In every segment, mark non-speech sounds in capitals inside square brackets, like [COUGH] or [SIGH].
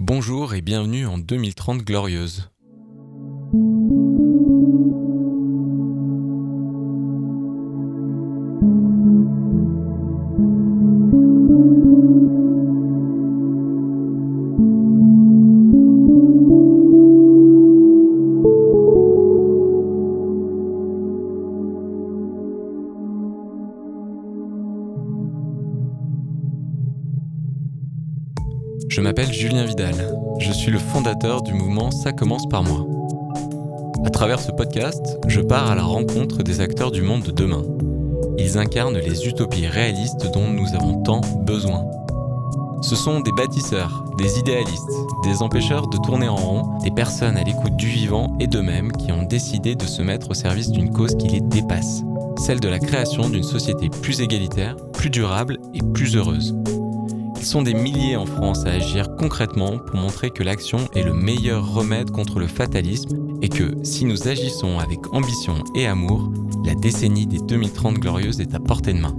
Bonjour et bienvenue en 2030 glorieuse. Ça commence par moi. À travers ce podcast, je pars à la rencontre des acteurs du monde de demain. Ils incarnent les utopies réalistes dont nous avons tant besoin. Ce sont des bâtisseurs, des idéalistes, des empêcheurs de tourner en rond, des personnes à l'écoute du vivant et d'eux-mêmes qui ont décidé de se mettre au service d'une cause qui les dépasse, celle de la création d'une société plus égalitaire, plus durable et plus heureuse. Ils sont des milliers en France à agir concrètement pour montrer que l'action est le meilleur remède contre le fatalisme et que si nous agissons avec ambition et amour, la décennie des 2030 glorieuses est à portée de main.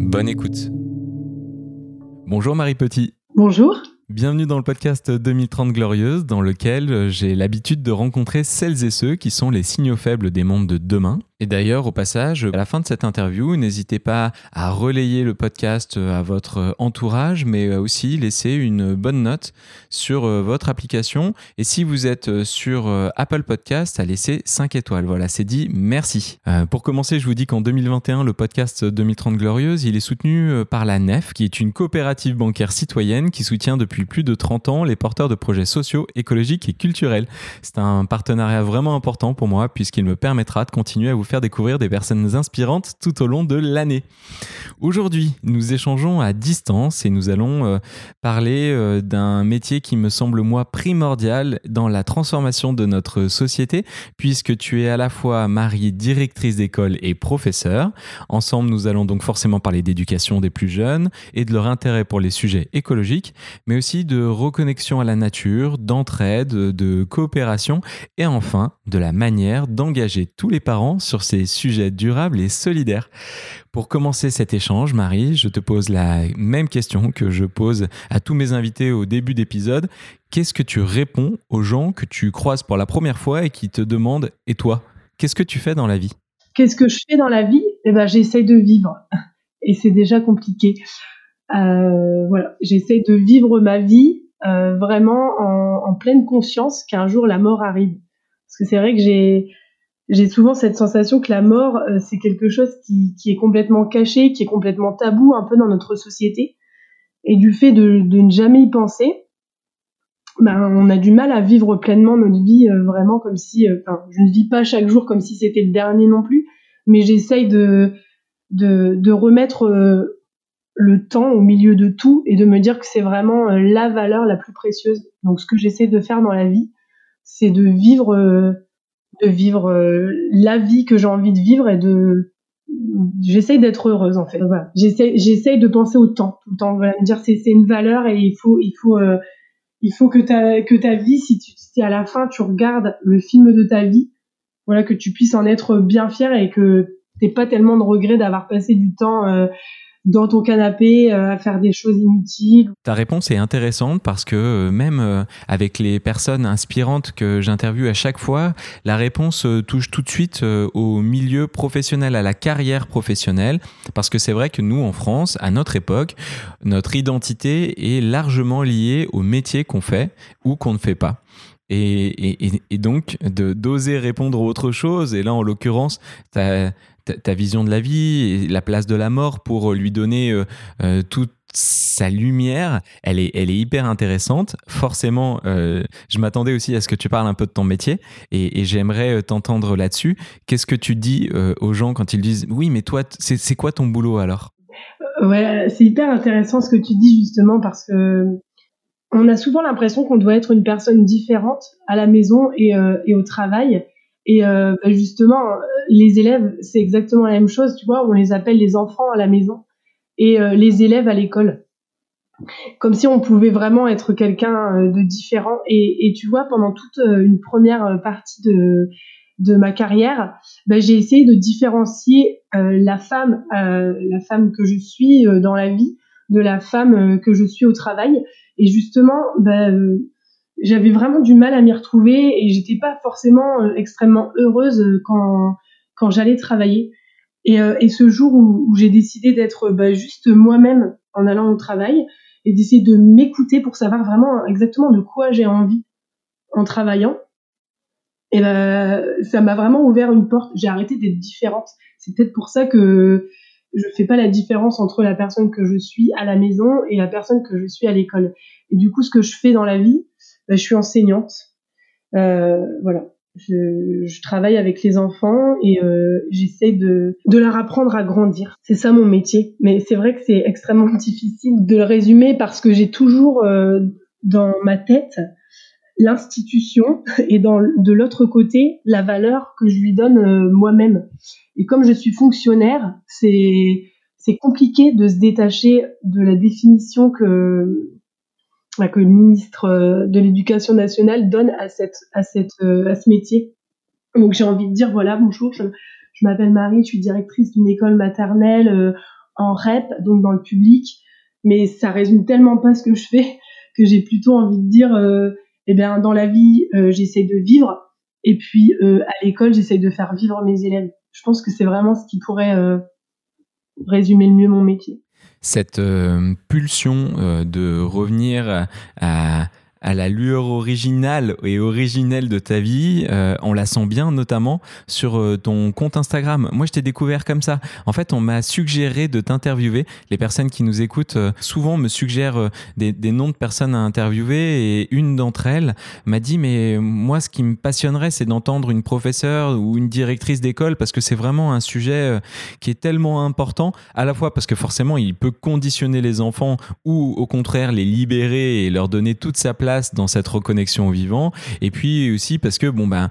Bonne écoute. Bonjour Marie Petit. Bonjour. Bienvenue dans le podcast 2030 Glorieuse, dans lequel j'ai l'habitude de rencontrer celles et ceux qui sont les signaux faibles des mondes de demain. Et d'ailleurs, au passage, à la fin de cette interview, n'hésitez pas à relayer le podcast à votre entourage, mais aussi laisser une bonne note sur euh, votre application. Et si vous êtes sur euh, Apple Podcast, à laisser 5 étoiles. Voilà, c'est dit, merci. Euh, pour commencer, je vous dis qu'en 2021, le podcast 2030 Glorieuse, il est soutenu par la NEF, qui est une coopérative bancaire citoyenne qui soutient depuis plus de 30 ans les porteurs de projets sociaux, écologiques et culturels. C'est un partenariat vraiment important pour moi, puisqu'il me permettra de continuer à vous faire découvrir des personnes inspirantes tout au long de l'année. Aujourd'hui, nous échangeons à distance et nous allons euh, parler euh, d'un métier qui me semble moi primordial dans la transformation de notre société, puisque tu es à la fois mariée, directrice d'école et professeur. Ensemble, nous allons donc forcément parler d'éducation des plus jeunes et de leur intérêt pour les sujets écologiques, mais aussi de reconnexion à la nature, d'entraide, de coopération et enfin de la manière d'engager tous les parents sur ces sujets durables et solidaires. Pour commencer cet échange, Marie, je te pose la même question que je pose à tous mes invités au début d'épisode. Qu'est-ce que tu réponds aux gens que tu croises pour la première fois et qui te demandent Et toi, qu'est-ce que tu fais dans la vie? Qu'est-ce que je fais dans la vie? Eh ben, j'essaye de vivre. Et c'est déjà compliqué. Euh, voilà, j'essaye de vivre ma vie euh, vraiment en, en, pleine conscience qu'un jour la mort arrive. Parce que c'est vrai que j'ai j'ai souvent cette sensation que la mort, euh, c'est quelque chose qui, est complètement caché, qui est complètement tabou un peu dans notre société. Et du fait de, ne jamais y penser, ben, on a du mal à vivre pleinement notre vie euh, vraiment comme si, euh, enfin, je ne vis pas chaque jour comme si c'était le dernier non plus, mais j'essaye de, de, de, remettre le temps au milieu de tout et de me dire que c'est vraiment la valeur la plus précieuse. Donc ce que j'essaie de faire dans la vie, c'est de vivre de vivre euh, la vie que j'ai envie de vivre et de j'essaye d'être heureuse en fait voilà. j'essaye de penser au temps tout le temps voilà dire c'est c'est une valeur et il faut il faut euh, il faut que ta que ta vie si tu si à la fin tu regardes le film de ta vie voilà que tu puisses en être bien fier et que t'aies pas tellement de regrets d'avoir passé du temps euh, dans ton canapé euh, à faire des choses inutiles. Ta réponse est intéressante parce que euh, même euh, avec les personnes inspirantes que j'interviewe à chaque fois, la réponse touche tout de suite au milieu professionnel, à la carrière professionnelle, parce que c'est vrai que nous en France, à notre époque, notre identité est largement liée au métier qu'on fait ou qu'on ne fait pas. Et, et, et, donc, d'oser répondre à autre chose, et là en l'occurrence, tu as ta, vision de la vie et la place de la mort pour lui donner euh, euh, toute sa lumière, elle est, elle est hyper intéressante. Forcément, euh, je m'attendais aussi à ce que tu parles un peu de ton métier et, j'aimerais t'entendre là-dessus. Qu'est-ce que tu dis aux gens quand ils disent oui, mais toi, c'est quoi ton boulot alors? Ouais, c'est hyper intéressant ce que tu dis justement parce que on a souvent l'impression qu'on doit être une personne différente à la maison et, et au travail. Et euh, bah, justement, les élèves, c'est exactement la même chose, tu vois, on les appelle les enfants à la maison et euh, les élèves à l'école. Comme si on pouvait vraiment être quelqu'un euh, de différent. Et, et, tu vois, pendant toute une première partie de, de ma carrière, ben, j'ai essayé de différencier euh, la femme, euh, la femme que je suis euh, dans la vie, de la femme que je suis au travail. Et justement, ben, j'avais vraiment du mal à m'y retrouver et j'étais pas forcément extrêmement heureuse quand quand j'allais travailler. Et, et, ce jour où, j'ai décidé d'être ben, juste moi-même en allant au travail et d'essayer de m'écouter pour savoir vraiment exactement de quoi j'ai envie en travaillant, et ben, ça m'a vraiment ouvert une porte. J'ai arrêté d'être différente. C'est peut-être pour ça que je fais pas la différence entre la personne que je suis à la maison et la personne que je suis à l'école. Et du coup, ce que je fais dans la vie, je suis enseignante. Euh, voilà. Je, je, travaille avec les enfants et euh, j'essaie de, de leur apprendre à grandir. C'est ça mon métier. Mais c'est vrai que c'est extrêmement [LAUGHS] difficile de le résumer parce que j'ai toujours euh, dans ma tête l'institution [LAUGHS] et dans, de l'autre côté la valeur que je lui donne euh, moi-même. Et comme je suis fonctionnaire, c'est compliqué de se détacher de la définition que bah, que le ministre euh, de l'Éducation nationale donne à cette à cette euh, à ce métier. Donc j'ai envie de dire voilà bonjour, je, m'appelle Marie, je suis directrice d'une école maternelle en REP, donc dans le public, mais ça résume tellement pas ce que je fais [LAUGHS] que j'ai plutôt envie de dire eh bien, dans la vie, euh, j'essaie de vivre. Et puis, euh, à l'école, j'essaie de faire vivre mes élèves. Je pense que c'est vraiment ce qui pourrait euh, résumer le mieux mon métier. Cette pulsion de revenir à à la lueur originale et originelle de ta vie, euh, on la sent bien notamment sur euh, ton compte Instagram. Moi, je t'ai découvert comme ça. En fait, on m'a suggéré de t'interviewer. Les personnes qui nous écoutent euh, souvent me suggèrent des, des, noms de personnes à interviewer et une d'entre elles m'a dit mais moi, ce qui me passionnerait, c'est d'entendre une professeure ou une directrice d'école parce que c'est vraiment un sujet qui est tellement important à la fois parce que forcément, il peut conditionner les enfants ou au contraire les libérer et leur donner toute sa place dans cette reconnexion au vivant. Et puis aussi parce que, bon, ben,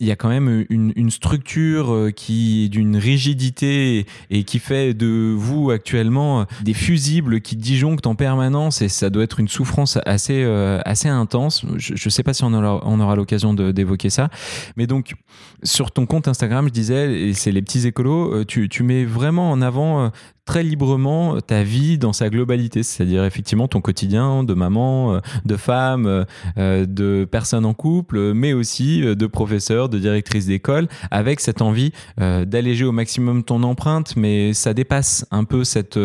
il y a quand même une, structure euh, qui est d'une rigidité et qui fait de vous actuellement euh, des fusibles qui disjonctent en permanence et ça doit être une souffrance assez, euh, assez intense. Je ne sais pas si on aura, on aura l'occasion d'évoquer ça. Mais donc, sur ton compte Instagram, je disais, et c'est les petits écolos, tu, tu mets vraiment en avant très librement ta vie dans sa globalité, c'est-à-dire effectivement ton quotidien de maman, euh, de femme, euh, euh, de personne en couple, mais aussi de professeur, de directrice d'école, avec cette envie d'alléger au maximum ton empreinte, mais ça dépasse un peu cette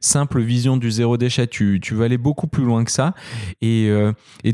simple vision du zéro déchet. Tu, tu veux aller beaucoup plus loin que ça, et,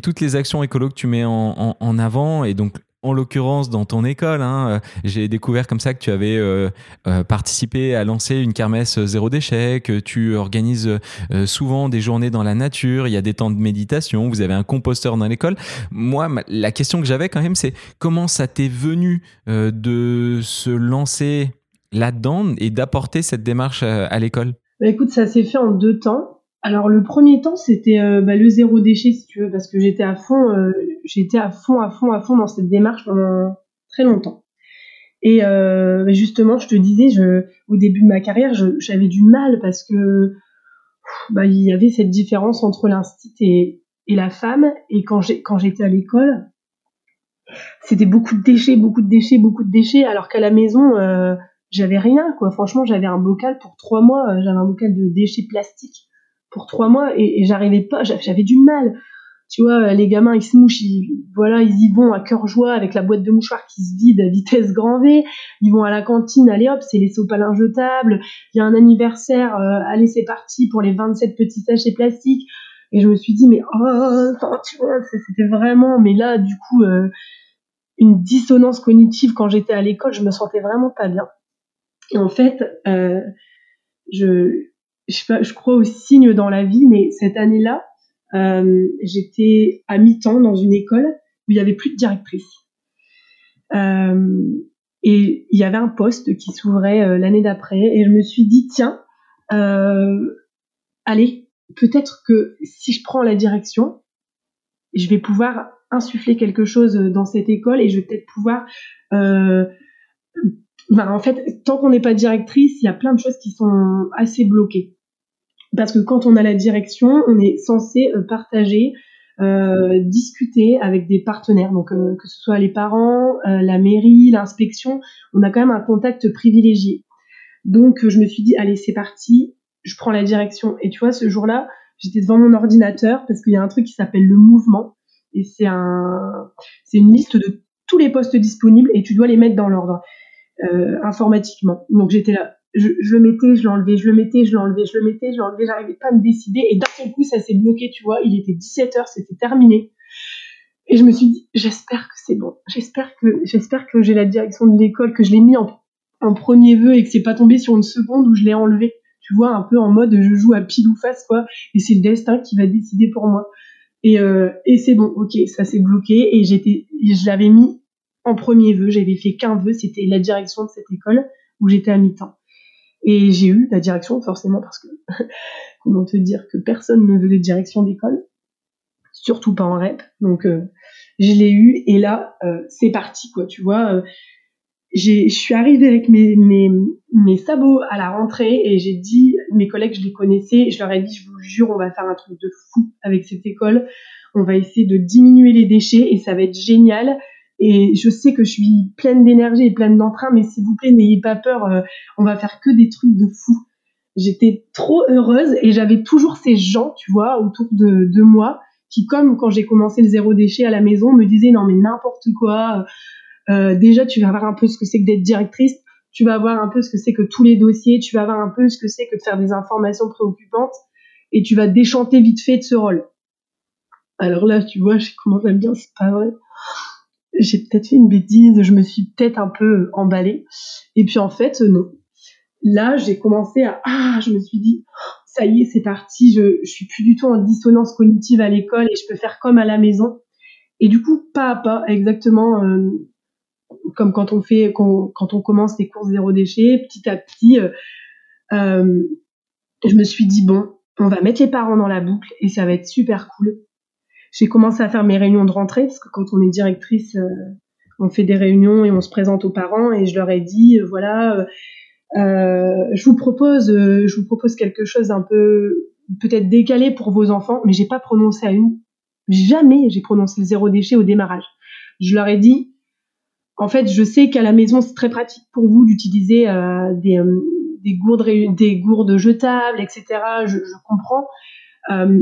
toutes les actions écolo que tu mets en avant, et donc en l'occurrence dans ton école. Hein, euh, j'ai découvert comme ça que tu avais euh, euh, participé à lancer une kermesse zéro déchet, que tu organises souvent des journées dans la nature, il y a des temps de méditation, vous avez un composteur dans l'école. Moi, la question que j'avais quand même, c'est comment ça t'est venu de se lancer là-dedans et d'apporter cette démarche à, l'école? Bah, Écoute, ça s'est fait en deux temps. Alors le premier temps c'était euh, bah, le zéro déchet si tu veux parce que j'étais à fond euh, j'étais à fond à fond à fond dans cette démarche pendant très longtemps. Et euh, bah, justement je te disais je au début de ma carrière j'avais du mal parce que bah, il y avait cette différence entre l'instit et, et la femme. Et quand j'étais à l'école c'était beaucoup de déchets beaucoup de déchets beaucoup de déchets alors qu'à la maison j'avais rien quoi. Franchement j'avais un bocal pour trois mois j'avais un bocal de déchets plastiques pour trois mois et, j'arrivais pas, j'avais du mal. Tu vois, les gamins, ils se mouchent, ils, voilà, ils y vont à cœur joie avec la boîte de mouchoirs qui se vide à vitesse grand V. Ils vont à la cantine, allez hop, c'est les sopalins jetables. Il y a un anniversaire, euh, allez, c'est parti pour les 27 petits sachets plastiques. Et je me suis dit, mais oh, tu vois, c'était vraiment, mais là, du coup, euh, une dissonance cognitive quand j'étais à l'école, je me sentais vraiment pas bien. Et en fait, euh, je, je, crois aux signes dans la vie, mais cette année-là, euh, j'étais à mi-temps dans une école où il n'y avait plus de directrice. Euh, et il y avait un poste qui s'ouvrait euh, l'année d'après, et je me suis dit, tiens, allez, peut-être que si je prends la direction, je vais pouvoir insuffler quelque chose dans cette école et je vais peut-être pouvoir ben, en fait, tant qu'on n'est pas directrice, il y a plein de choses qui sont assez bloquées parce que quand on a la direction, on est censé euh, partager euh, discuter avec des partenaires, donc euh, que ce soit les parents, euh, la mairie, l'inspection, on a quand même un contact privilégié. Donc je me suis dit allez c'est parti, je prends la direction. Et tu vois ce jour-là, j'étais devant mon ordinateur parce qu'il y a un truc qui s'appelle le mouvement et c'est un c'est une liste de tous les postes disponibles et tu dois les mettre dans l'ordre informatiquement. Donc j'étais là, je, je, le mettais, je l'enlevais, je le mettais, je l'enlevais, je le mettais, je l'enlevais, j'arrivais pas à me décider. Et d'un seul coup, ça s'est bloqué, tu vois. Il était 17 heures, c'était terminé. Et je me suis dit, j'espère que c'est bon. J'espère que, j'espère que j'ai la direction de l'école, que je l'ai mis en, en premier vœu et que c'est pas tombé sur une seconde où je l'ai enlevé. Tu vois, un peu en mode je joue à pile ou face, quoi. Et c'est le destin qui va décider pour moi. Et, euh, et c'est bon, ok, ça s'est bloqué. Et j'étais, je l'avais mis en premier vœu. J'avais fait qu'un vœu, c'était la direction de cette école où j'étais à mi-temps. Et j'ai eu la direction, forcément, parce que [LAUGHS] comment te dire que personne ne veut de direction d'école, surtout pas en REP. Donc, euh, je l'ai eu, et là, euh, c'est parti, quoi, tu vois. Euh, je suis arrivée avec mes, mes, mes sabots à la rentrée et j'ai dit, mes collègues, je les connaissais, je leur ai dit, je vous jure, on va faire un truc de fou avec cette école. On va essayer de diminuer les déchets et ça va être génial. Et je sais que je suis pleine d'énergie et pleine d'entrain, mais s'il vous plaît, n'ayez pas peur, euh, on va faire que des trucs de fou. J'étais trop heureuse et j'avais toujours ces gens, tu vois, autour de, de moi, qui, comme quand j'ai commencé le zéro déchet à la maison, me disaient non mais n'importe quoi. Euh, euh déjà, tu vas voir un peu ce que c'est que d'être directrice. Tu vas voir un peu ce que c'est que tous les dossiers. Tu vas voir un peu ce que c'est que de faire des informations préoccupantes. Et tu vas déchanter vite fait de ce rôle. Alors là, tu vois, je commence à me dire, c'est pas vrai j'ai peut-être fait une bêtise, je me suis peut-être un peu emballée. Et puis en fait, non. Là, j'ai commencé à ah, je me suis dit ça y est, c'est parti, je, je suis plus du tout en dissonance cognitive à l'école et je peux faire comme à la maison. Et du coup, pas à pas, exactement euh, comme quand on fait quand, on commence les courses zéro déchet, petit à petit, euh, euh, je me suis dit bon, on va mettre les parents dans la boucle et ça va être super cool j'ai commencé à faire mes réunions de rentrée parce que quand on est directrice, euh, on fait des réunions et on se présente aux parents et je leur ai dit euh, voilà, euh, je vous propose, je vous propose quelque chose d'un peu peut-être décalé pour vos enfants, mais j'ai pas prononcé à une, jamais j'ai prononcé le zéro déchet au démarrage. Je leur ai dit en fait, je sais qu'à la maison c'est très pratique pour vous d'utiliser des des gourdes, des gourdes jetables, etc. Je, je comprends. Euh,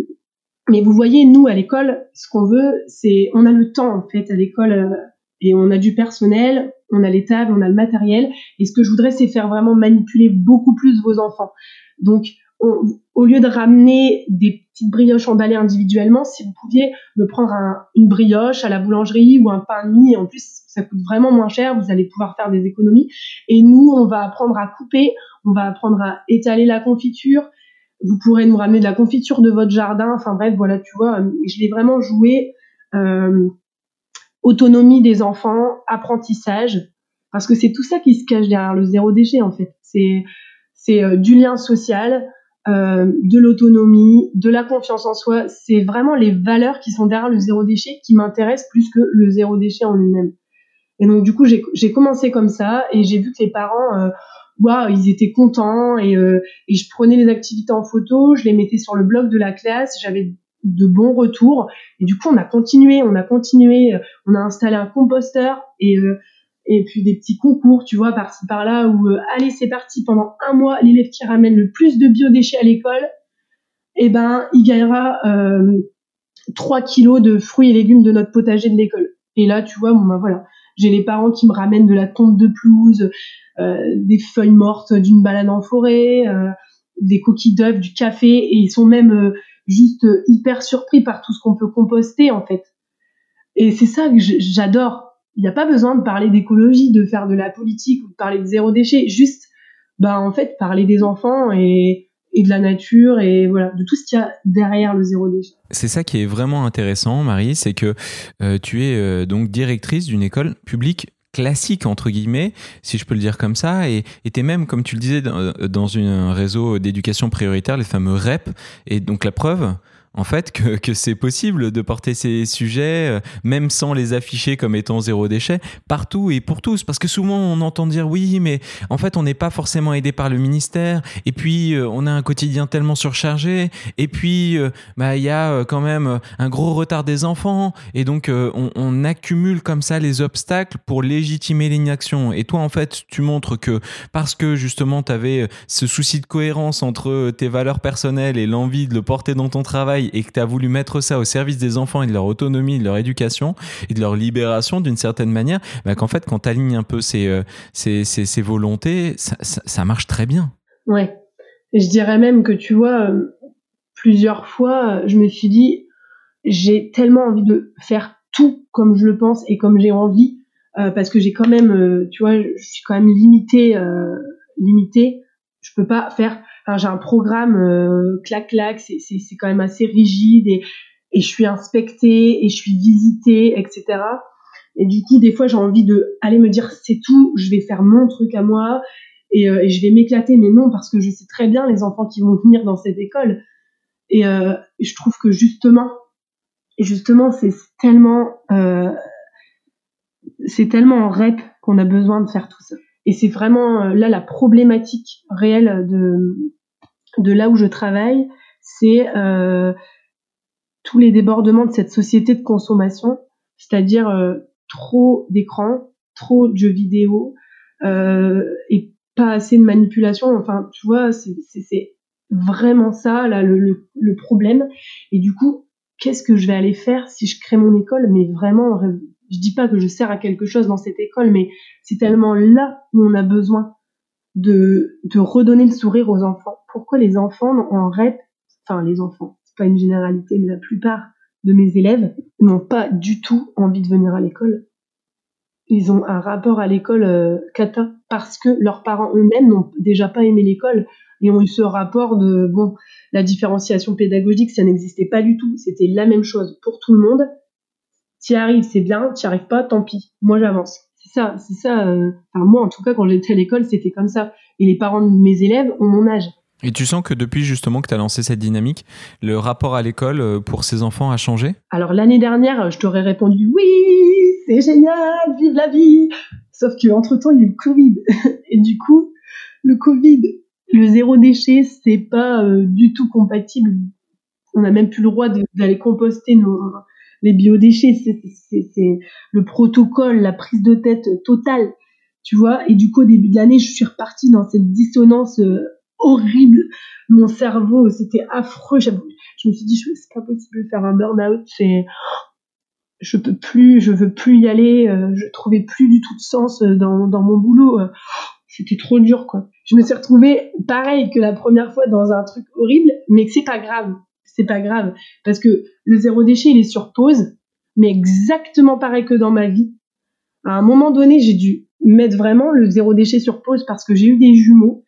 mais vous voyez, nous, à l'école, ce qu'on veut, c'est, on a le temps, en fait, à l'école, euh, et on a du personnel, on a les tables, on a le matériel. Et ce que je voudrais, c'est faire vraiment manipuler beaucoup plus vos enfants. Donc, au lieu de ramener des petites brioches emballées individuellement, si vous pouviez me prendre une brioche à la boulangerie ou un pain de mie, en plus, ça coûte vraiment moins cher, vous allez pouvoir faire des économies. Et nous, on va apprendre à couper, on va apprendre à étaler la confiture, vous pourrez nous ramener de la confiture de votre jardin. Enfin bref, voilà, tu vois, euh, je l'ai vraiment joué euh, autonomie des enfants, apprentissage, parce que c'est tout ça qui se cache derrière le zéro déchet en fait. C'est c'est euh, du lien social, euh, de l'autonomie, de la confiance en soi. C'est vraiment les valeurs qui sont derrière le zéro déchet qui m'intéressent plus que le zéro déchet en lui-même. Et donc du coup, j'ai commencé comme ça et j'ai vu que les parents euh, waouh, ils étaient contents et, euh, et je prenais les activités en photo, je les mettais sur le blog de la classe, j'avais de bons retours et du coup on a continué, on a continué, euh, on a installé un composteur et euh, et puis des petits concours, tu vois, par-ci par-là où allez c'est parti pendant un mois l'élève qui ramène le plus de biodéchets à l'école, eh ben il gagnera euh, 3 kilos de fruits et légumes de notre potager de l'école. Et là tu vois bon ben voilà, j'ai les parents qui me ramènent de la tonte de pelouse, euh, des feuilles mortes d'une balade en forêt, euh, des coquilles d'œufs, du café, et ils sont même euh, juste hyper surpris par tout ce qu'on peut composter en fait. Et c'est ça que j'adore. Il n'y a pas besoin de parler d'écologie, de faire de la politique ou de parler de zéro déchet, juste bah en fait parler des enfants et et de la nature et voilà de tout ce qu'il y a derrière le zéro déchet. C'est ça qui est vraiment intéressant, Marie, c'est que tu es donc directrice d'une école publique classique entre guillemets, si je peux le dire comme ça, et était même, comme tu le disais, dans, un réseau d'éducation prioritaire, les fameux REP, et donc la preuve, en fait que, c'est possible de porter ces sujets, euh, même sans les afficher comme étant zéro déchet, partout et pour tous. Parce que souvent on entend dire oui, mais en fait on n'est pas forcément aidé par le ministère, et puis euh, on a un quotidien tellement surchargé, et puis euh, bah, il y a quand même un gros retard des enfants, et donc on, on, accumule comme ça les obstacles pour légitimer l'inaction. Et toi en fait tu montres que parce que justement tu avais ce souci de cohérence entre tes valeurs personnelles et l'envie de le porter dans ton travail, et que tu as voulu mettre ça au service des enfants et de leur autonomie, de leur éducation et de leur libération d'une certaine manière, bah qu'en fait, quand tu alignes un peu ces, euh, ces, ces, volontés, ça, marche très bien. Ouais. Je dirais même que tu vois, euh, plusieurs fois, je me suis dit, j'ai tellement envie de faire tout comme je le pense et comme j'ai envie, euh, parce que j'ai quand même, tu vois, je suis quand même limitée, euh, limitée. Je peux pas faire j'ai un programme euh, clac clac, c'est c'est quand même assez rigide et et je suis inspectée et je suis visitée, etc. Et du coup, des fois, j'ai envie de aller me dire c'est tout, je vais faire mon truc à moi et, euh, je vais m'éclater. Mais non, parce que je sais très bien les enfants qui vont venir dans cette école. Et euh, je trouve que justement, justement, c'est tellement, c'est tellement en rep qu'on a besoin de faire tout ça. Et c'est vraiment là la problématique réelle de, de là où je travaille, c'est euh, tous les débordements de cette société de consommation, c'est-à-dire euh, trop d'écrans, trop de jeux vidéo euh, et pas assez de manipulation. Enfin, tu vois, c'est vraiment ça là le, le, problème. Et du coup, qu'est-ce que je vais aller faire si je crée mon école? Mais vraiment, je dis pas que je sers à quelque chose dans cette école, mais c'est tellement là où on a besoin de, redonner le sourire aux enfants. Pourquoi les enfants en REP, enfin les enfants, c'est pas une généralité, mais la plupart de mes élèves n'ont pas du tout envie de venir à l'école. Ils ont un rapport à l'école euh, parce que leurs parents eux-mêmes n'ont déjà pas aimé l'école et ont eu ce rapport de bon, la différenciation pédagogique, ça n'existait pas du tout. C'était la même chose pour tout le monde. T'y arrives, c'est bien. T'y arrives pas, tant pis. Moi, j'avance c'est ça, c'est ça. Euh, enfin, moi, en tout cas, quand j'étais à l'école, c'était comme ça. Et les parents de mes élèves ont mon âge. Et tu sens que depuis justement que tu as lancé cette dynamique, le rapport à l'école euh, pour ces enfants a changé? Alors l'année dernière, je t'aurais répondu oui, c'est génial, vive la vie. Sauf qu'entre-temps, il y a eu le Covid. [LAUGHS] Et du coup, le Covid, le zéro déchet, c'est pas euh, du tout compatible. On n'a même plus le droit d'aller composter nos, les biodéchets, c'est le protocole, la prise de tête totale, tu vois. Et du coup, au début de l'année, je suis repartie dans cette dissonance euh, horrible. Mon cerveau, c'était affreux. Je me suis dit, c'est pas possible de faire un burn-out. C'est, je peux plus, je veux plus y aller. Euh, je trouvais plus du tout de sens euh, dans, mon boulot. C'était trop dur, quoi. Je me suis retrouvée pareil que la première fois dans un truc horrible, mais que c'est pas grave c'est pas grave. Parce que le zéro déchet, il est sur pause, mais exactement pareil que dans ma vie. À un moment donné, j'ai dû mettre vraiment le zéro déchet sur pause parce que j'ai eu des jumeaux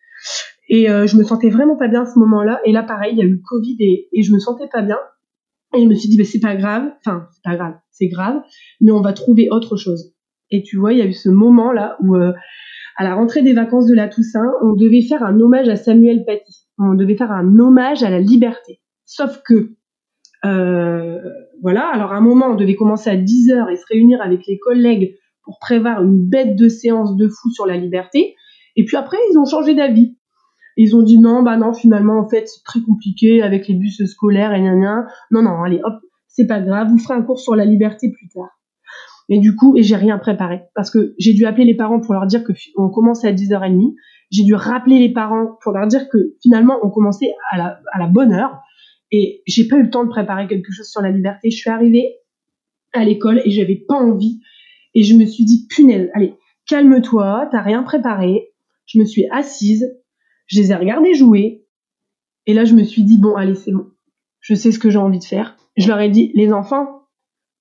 et euh, je me sentais vraiment pas bien à ce moment-là. Et là, pareil, il y a eu le Covid et, je me sentais pas bien. Et je me suis dit, bah, c'est pas grave, enfin, c'est pas grave, c'est grave, mais on va trouver autre chose. Et tu vois, il y a eu ce moment-là où, euh, à la rentrée des vacances de la Toussaint, on devait faire un hommage à Samuel Paty. On devait faire un hommage à la liberté. Sauf que, euh, voilà, alors à un moment, on devait commencer à 10 heures et se réunir avec les collègues pour prévoir une bête de séance de fou sur la liberté. Et puis après, ils ont changé d'avis. Ils ont dit non, bah non, finalement, en fait, c'est très compliqué avec les bus scolaires et rien. Non, non, allez, hop, c'est pas grave, vous ferez un cours sur la liberté plus tard. Et du coup, et j'ai rien préparé parce que j'ai dû appeler les parents pour leur dire que on commençait à 10h30. J'ai dû rappeler les parents pour leur dire que finalement on commençait à la bonne heure. Et j'ai pas eu le temps de préparer quelque chose sur la liberté. Je suis arrivée à l'école et j'avais pas envie. Et je me suis dit, punaise, allez, calme-toi, t'as rien préparé. Je me suis assise, je les ai regardés jouer. Et là, je me suis dit, bon, allez, c'est bon. Je sais ce que j'ai envie de faire. Je leur ai dit, les enfants,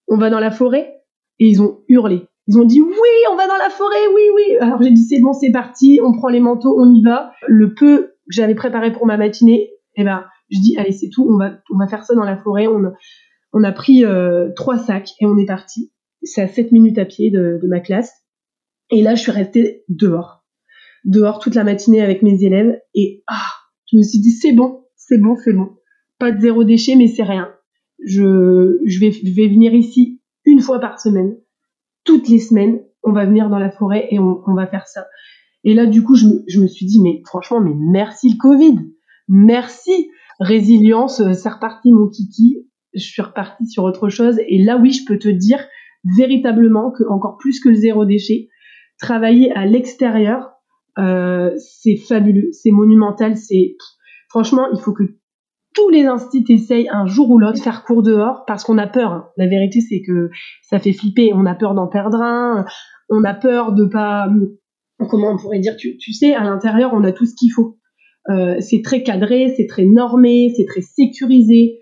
on va dans la forêt. Et ils ont hurlé. Ils ont dit, oui, on va dans la forêt, oui, oui. Alors j'ai dit, c'est bon, c'est parti, on prend les manteaux, on y va. Le peu que j'avais préparé pour ma matinée, eh ben, je dis, allez, c'est tout, on va, on va faire ça dans la forêt. On, a, on a pris euh, trois sacs et on est parti. C'est à 7 minutes à pied de, de ma classe. Et là, je suis restée dehors. Dehors toute la matinée avec mes élèves. Et ah, je me suis dit, c'est bon, c'est bon, c'est bon. Pas de zéro déchet, mais c'est rien. je, je, vais, je vais venir ici une fois par semaine. Toutes les semaines, on va venir dans la forêt et on, on va faire ça. Et là, du coup, je me, je me, suis dit, mais franchement, mais merci le Covid. Merci. Résilience, euh, c'est reparti mon kiki. Je suis reparti sur autre chose. Et là, oui, je peux te dire véritablement que encore plus que le zéro déchet, travailler à l'extérieur, euh, c'est fabuleux, c'est monumental, c'est franchement, il faut que tous les instituts essayent un jour ou l'autre faire cours dehors parce qu'on a peur. Hein. La vérité, c'est que ça fait flipper. On a peur d'en perdre un. On a peur de pas. Comment on pourrait dire tu sais, à l'intérieur, on a tout ce qu'il faut. Euh, c'est très cadré, c'est très normé, c'est très sécurisé.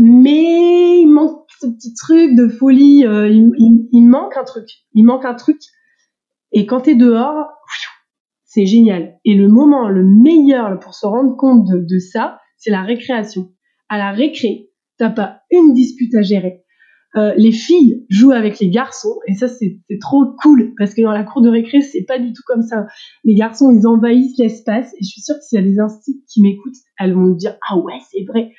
Mais il manque ce petit truc de folie. Euh, il, manque un truc. Il manque un truc. Et quand tu es dehors, c'est génial. Et le moment le meilleur pour se rendre compte de, de ça, c'est la récréation. À la récré, t'as pas une dispute à gérer. Euh, les filles jouent avec les garçons et ça c'est trop cool parce que dans la cour de récré c'est pas du tout comme ça. Les garçons ils envahissent l'espace et je suis sûre que s'il y a des instituts qui m'écoutent, elles vont me dire ah ouais c'est vrai.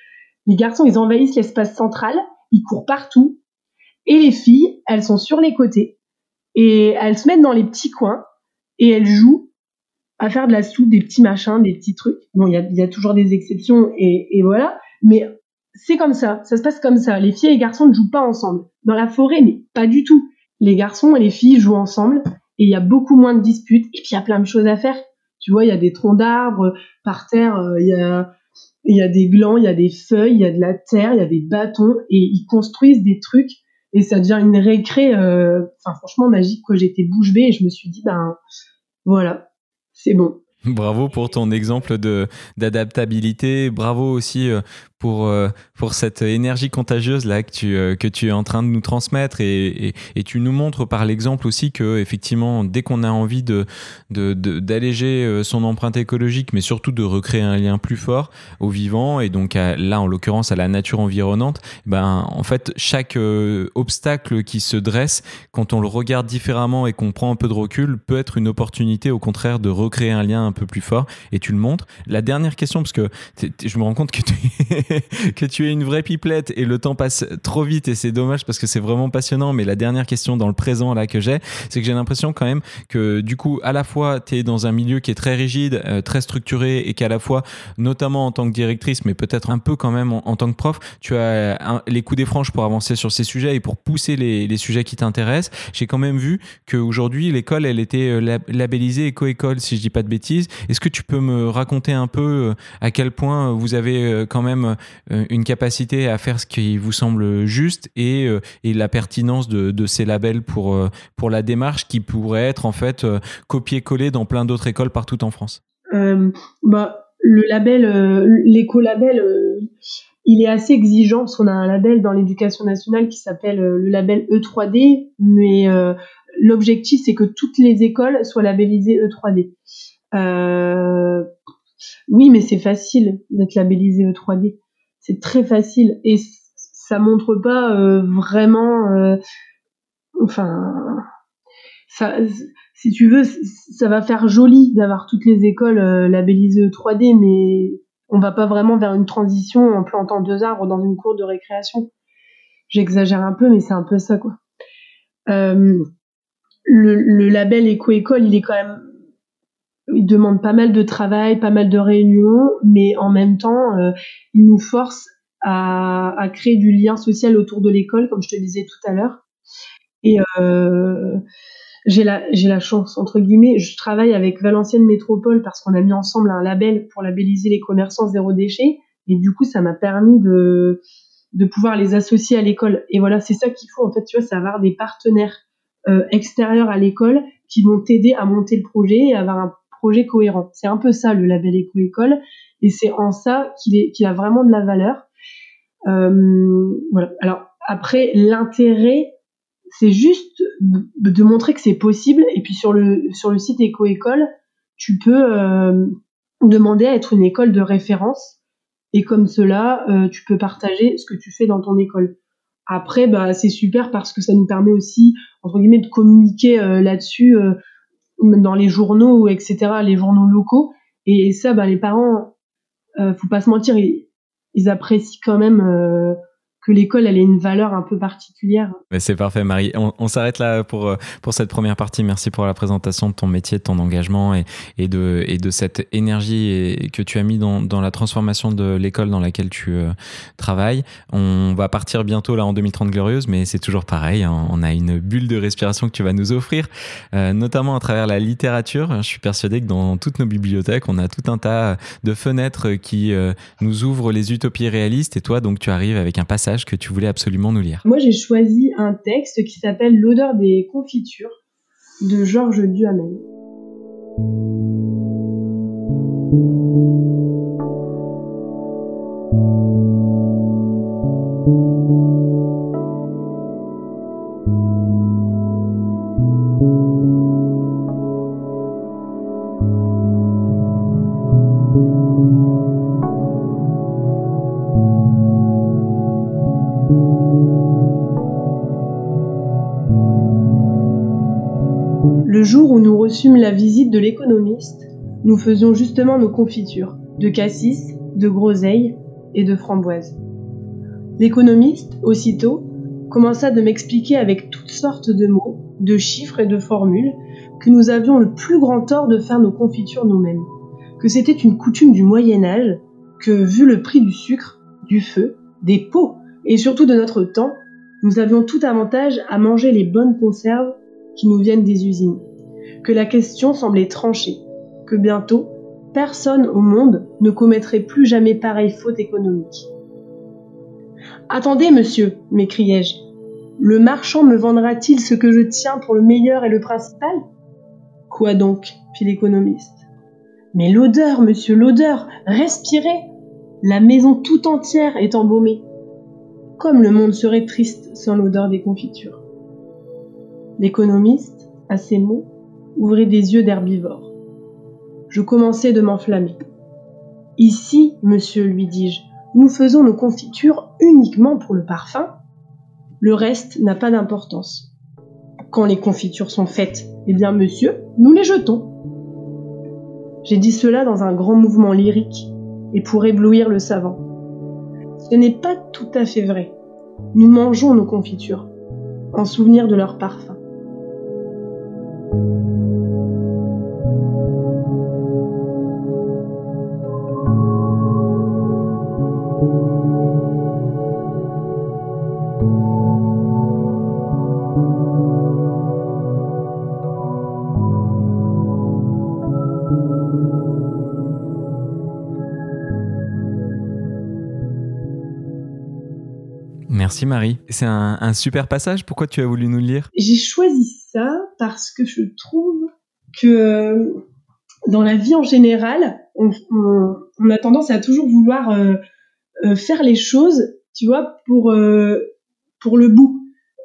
Les garçons ils envahissent l'espace central, ils courent partout et les filles elles sont sur les côtés et elles se mettent dans les petits coins et elles jouent à faire de la soupe, des petits machins, des petits trucs. Bon, il y a, y a, toujours des exceptions et, et voilà, mais c'est comme ça, ça se passe comme ça. Les filles et les garçons ne jouent pas ensemble. Dans la forêt, mais pas du tout. Les garçons et les filles jouent ensemble et il y a beaucoup moins de disputes et puis il y a plein de choses à faire. Tu vois, il y a des troncs d'arbres par terre, il y a il y a des glands, il y a des feuilles, il y a de la terre, il y a des bâtons et ils construisent des trucs et ça devient une récré euh, enfin franchement magique quoi j'étais bouche bée et je me suis dit ben voilà c'est bon. [LAUGHS] Bravo pour ton exemple de d'adaptabilité. Bravo aussi euh, pour, euh, pour cette énergie contagieuse là que tu, euh, que tu es en train de nous transmettre et, et, tu nous montres par l'exemple aussi que effectivement dès qu'on a envie de, d'alléger de, son empreinte écologique mais surtout de recréer un lien plus fort au vivant et donc là en l'occurrence à la nature environnante ben en fait chaque obstacle qui se dresse quand on le regarde différemment et qu'on prend un peu de recul peut être une opportunité au contraire de recréer un lien un peu plus fort et tu le montres. La dernière question, parce que je me rends compte [LAUGHS] que tu, es une vraie pipelette et le temps passe trop vite et c'est dommage parce que c'est vraiment passionnant. Mais la dernière question dans le présent là que j'ai, c'est que j'ai l'impression quand même que du coup, à la fois, tu es dans un milieu qui est très rigide, euh, très structuré et qu'à la fois, notamment en tant que directrice, mais peut-être un peu quand même en, tant que prof, tu as les coups des franges pour avancer sur ces sujets et pour pousser les, les sujets qui t'intéressent. J'ai quand même vu qu'aujourd'hui, l'école, elle était euh, labellisée éco-école, si je dis pas de bêtises. Est-ce que tu peux me raconter un peu euh, à quel point vous avez quand même euh, une capacité à faire ce qui vous semble juste et, euh, et la pertinence de, ces labels pour, euh, la démarche qui pourrait être en fait copié-collé dans plein d'autres écoles partout en France? Bah, Le label, l'écolabel, il est assez exigeant. Parce qu'on a un label dans l'éducation nationale qui s'appelle le label E3D, mais l'objectif c'est que toutes les écoles soient labellisées E3D. Euh, oui, mais c'est facile d'être labellisé E3D c'est très facile et ça montre pas euh, vraiment euh, enfin ça si tu veux ça va faire joli d'avoir toutes les écoles labellisées 3D mais on va pas vraiment vers une transition en plantant deux arbres dans une cour de récréation. J'exagère un peu mais c'est un peu ça quoi. Le, le, label éco-école il est quand même il demande pas mal de travail, pas mal de réunions, mais en même temps, euh, il nous force à, créer du lien social autour de l'école, comme je te disais tout à l'heure. Et euh, j'ai la, j'ai la chance, entre guillemets, je travaille avec Valenciennes Métropole parce qu'on a mis ensemble un label pour labelliser les commerçants zéro déchet. Et du coup, ça m'a permis de, de pouvoir les associer à l'école. Et voilà, c'est ça qu'il faut, en fait, tu vois, c'est avoir des partenaires euh, extérieurs à l'école qui vont t'aider à monter le projet et avoir un cohérent. C'est un peu ça le label éco-école, et c'est en ça qu'il est a vraiment de la valeur. Euh, voilà. Alors après, l'intérêt, c'est juste de montrer que c'est possible. Et puis sur le sur le site éco-école, tu peux euh, demander à être une école de référence. Et comme cela, euh, tu peux partager ce que tu fais dans ton école. Après, bah, c'est super parce que ça nous permet aussi, entre guillemets, de communiquer là-dessus dans les journaux, etc., les journaux locaux. Et ça, bah, les parents, euh, faut pas se mentir, ils, apprécient quand même euh, que l'école elle ait une valeur un peu particulière. C'est parfait Marie. On, s'arrête là pour, euh, pour cette première partie. Merci pour la présentation de ton métier, de ton engagement et, et, de, et de cette énergie que tu as mis dans, dans la transformation de l'école dans laquelle tu euh, travailles. On va partir bientôt là en 2030 glorieuse, mais c'est toujours pareil. Hein. On a une bulle de respiration que tu vas nous offrir, euh, notamment à travers la littérature. Je suis persuadé que dans toutes nos bibliothèques, on a tout un tas de fenêtres qui nous ouvrent les utopies réalistes et toi donc tu arrives avec un passage que tu voulais absolument nous lire. Moi, j'ai choisi un texte qui s'appelle L'odeur des confitures de Georges Duhamel. Le jour où nous reçûmes la visite de l'économiste, nous faisions justement nos confitures, de cassis, de groseilles et de framboises. L'économiste, aussitôt, commença de m'expliquer avec toutes sortes de mots, de chiffres et de formules que nous avions le plus grand tort de faire nos confitures nous-mêmes, que c'était une coutume du Moyen Âge, que vu le prix du sucre, du feu, des pots et surtout de notre temps, nous avions tout avantage à manger les bonnes conserves qui nous viennent des usines que la question semblait tranchée, que bientôt, personne au monde ne commettrait plus jamais pareille faute économique. Attendez, monsieur, m'écriai-je, le marchand me vendra-t-il ce que je tiens pour le meilleur et le principal? Quoi donc fit l'économiste? Mais l'odeur, monsieur, l'odeur, respirez La maison tout entière est embaumée. Comme le monde serait triste sans l'odeur des confitures. L'économiste, à ces mots, ouvrit des yeux d'herbivore. Je commençais de m'enflammer. Ici, monsieur, lui dis-je, nous faisons nos confitures uniquement pour le parfum. Le reste n'a pas d'importance. Quand les confitures sont faites, eh bien, monsieur, nous les jetons. J'ai dit cela dans un grand mouvement lyrique et pour éblouir le savant. Ce n'est pas tout à fait vrai. Nous mangeons nos confitures en souvenir de leur parfum. Merci Marie. C'est un, super passage. Pourquoi tu as voulu nous le lire? J'ai choisi parce que je trouve que euh, dans la vie en général, on, a tendance à toujours vouloir euh, euh, faire les choses, tu vois, pour, pour le bout.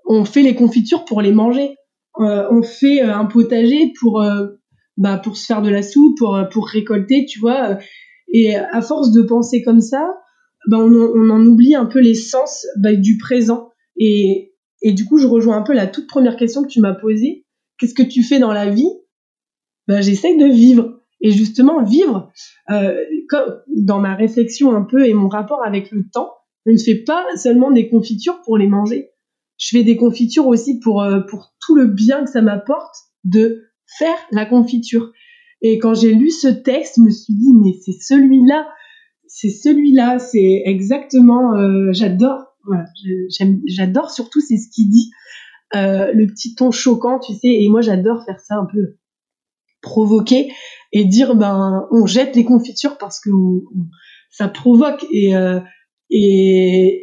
On fait les confitures pour les manger. on fait un potager pour, bah, pour se faire de la soupe, pour, pour récolter, tu vois. Et à force de penser comme ça, bah, on, en oublie un peu l'essence bah, du présent. Et, et du coup, je rejoins un peu la toute première question que tu m'as posée. Qu'est-ce que tu fais dans la vie? Bah, J'essaie de vivre. Et justement, vivre, euh, dans ma réflexion un peu et mon rapport avec le temps, je ne fais pas seulement des confitures pour les manger. Je fais des confitures aussi pour, euh, pour tout le bien que ça m'apporte de faire la confiture. Et quand j'ai lu ce texte, je me suis dit, mais c'est celui-là c'est celui-là, c'est exactement, euh, j'adore, j'adore surtout c'est ce qu'il dit, euh, le petit ton choquant, tu sais, et moi j'adore faire ça un peu provoquer et dire ben on jette les confitures parce que ça provoque. Et euh, et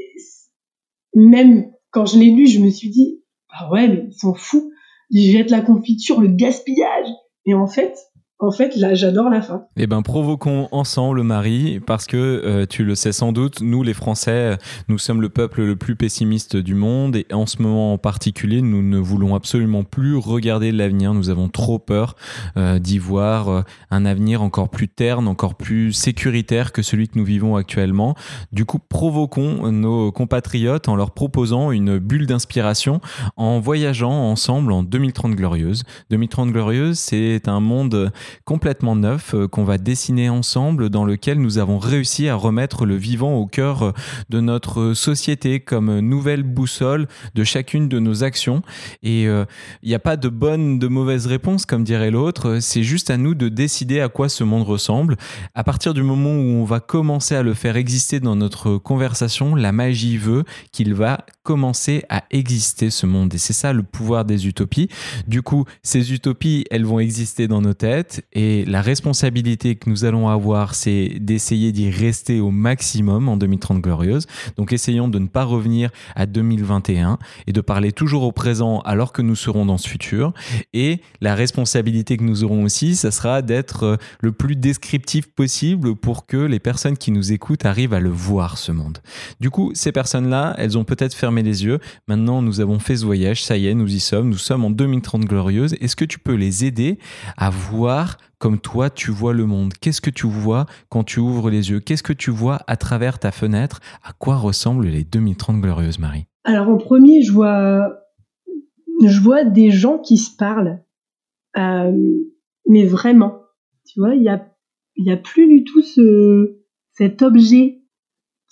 même quand je l'ai lu, je me suis dit ah ouais mais ils sont fous, ils jettent la confiture, le gaspillage. Et en fait en fait, là, j'adore la fin. Eh ben, provoquons ensemble, Marie, parce que euh, tu le sais sans doute, nous, les Français, nous sommes le peuple le plus pessimiste du monde, et en ce moment en particulier, nous ne voulons absolument plus regarder l'avenir. Nous avons trop peur euh, d'y voir euh, un avenir encore plus terne, encore plus sécuritaire que celui que nous vivons actuellement. Du coup, provoquons nos compatriotes en leur proposant une bulle d'inspiration en voyageant ensemble en 2030 glorieuse. 2030 glorieuse, c'est un monde complètement neuf qu'on va dessiner ensemble, dans lequel nous avons réussi à remettre le vivant au cœur de notre société comme nouvelle boussole de chacune de nos actions. Et il n'y a pas de bonne, de mauvaise réponse, comme dirait l'autre. C'est juste à nous de décider à quoi ce monde ressemble. À partir du moment où on va commencer à le faire exister dans notre conversation, la magie veut qu'il va commencer à exister ce monde. Et c'est ça le pouvoir des utopies. Du coup, ces utopies, elles vont exister dans nos têtes et la responsabilité que nous allons avoir, c'est d'essayer d'y rester au maximum en 2030 glorieuse. Donc essayons de ne pas revenir à 2021 et de parler toujours au présent alors que nous serons dans ce futur. Et la responsabilité que nous aurons aussi, ça sera d'être euh, le plus descriptif possible pour que les personnes qui nous écoutent arrivent à le voir ce monde. Du coup, ces personnes-là, elles ont peut-être fermé les yeux. Maintenant, nous avons fait ce voyage, ça y est, nous y sommes, nous sommes en 2030 glorieuse. Est-ce que tu peux les aider à voir comme toi tu vois le monde. Qu'est-ce que tu vois quand tu ouvres les yeux? Qu'est-ce que tu vois à travers ta fenêtre? À quoi ressemblent les 2030 glorieuses, Marie? Alors en premier, je vois, je vois des gens qui se parlent, euh, mais vraiment, tu vois, il y a, y a plus du tout ce, cet objet